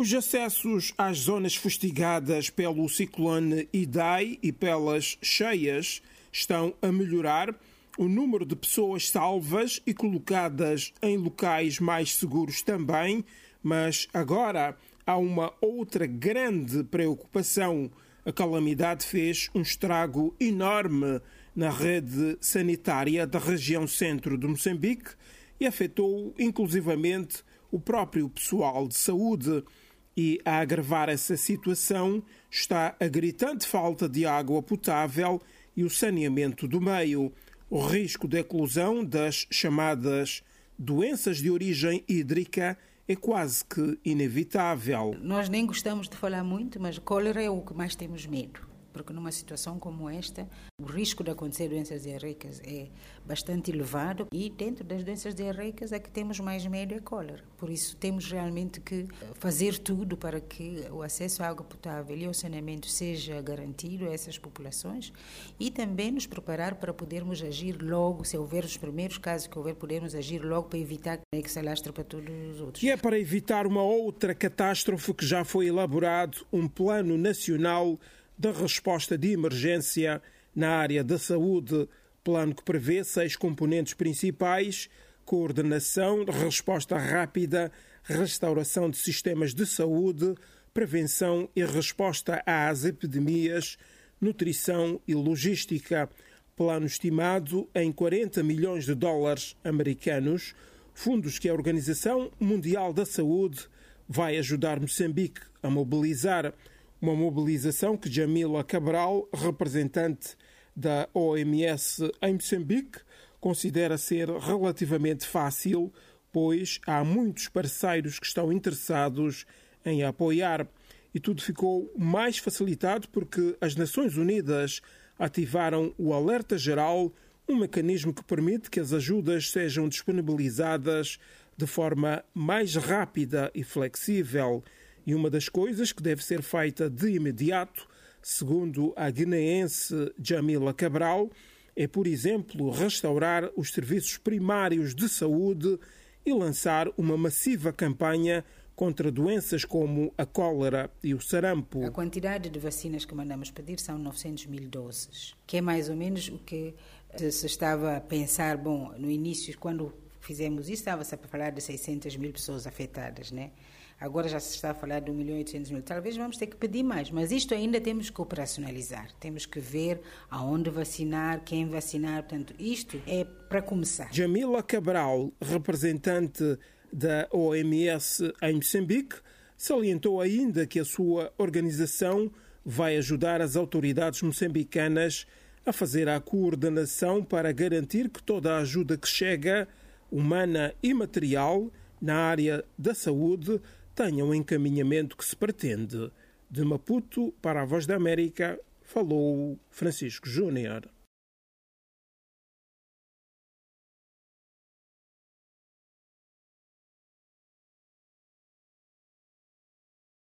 Os acessos às zonas fustigadas pelo ciclone Idai e pelas cheias estão a melhorar. O número de pessoas salvas e colocadas em locais mais seguros também, mas agora há uma outra grande preocupação. A calamidade fez um estrago enorme na rede sanitária da região centro de Moçambique e afetou inclusivamente o próprio pessoal de saúde. E a agravar essa situação está a gritante falta de água potável e o saneamento do meio. O risco de eclosão das chamadas doenças de origem hídrica é quase que inevitável. Nós nem gostamos de falar muito, mas cólera é o que mais temos medo porque numa situação como esta, o risco de acontecer doenças diarreicas é bastante elevado e dentro das doenças diarreicas é que temos mais medo é cólera. Por isso temos realmente que fazer tudo para que o acesso à água potável e ao saneamento seja garantido a essas populações e também nos preparar para podermos agir logo, se houver os primeiros casos que houver, podermos agir logo para evitar que se alastre para todos os outros. E é para evitar uma outra catástrofe que já foi elaborado um plano nacional da resposta de emergência na área da saúde, plano que prevê seis componentes principais: coordenação, resposta rápida, restauração de sistemas de saúde, prevenção e resposta às epidemias, nutrição e logística. Plano estimado em 40 milhões de dólares americanos, fundos que a Organização Mundial da Saúde vai ajudar Moçambique a mobilizar. Uma mobilização que Jamila Cabral, representante da OMS em Moçambique, considera ser relativamente fácil, pois há muitos parceiros que estão interessados em apoiar. E tudo ficou mais facilitado porque as Nações Unidas ativaram o Alerta Geral, um mecanismo que permite que as ajudas sejam disponibilizadas de forma mais rápida e flexível. E uma das coisas que deve ser feita de imediato, segundo a guineense Jamila Cabral, é, por exemplo, restaurar os serviços primários de saúde e lançar uma massiva campanha contra doenças como a cólera e o sarampo. A quantidade de vacinas que mandamos pedir são 900 mil doses, que é mais ou menos o que se estava a pensar, bom, no início, quando fizemos isso, estava-se a falar de 600 mil pessoas afetadas, né? Agora já se está a falar de 1 milhão e 800 mil. Talvez vamos ter que pedir mais, mas isto ainda temos que operacionalizar. Temos que ver aonde vacinar, quem vacinar. Portanto, isto é para começar. Jamila Cabral, representante da OMS em Moçambique, salientou ainda que a sua organização vai ajudar as autoridades moçambicanas a fazer a coordenação para garantir que toda a ajuda que chega, humana e material, na área da saúde, tenha o encaminhamento que se pretende. De Maputo para a Voz da América, falou Francisco Júnior.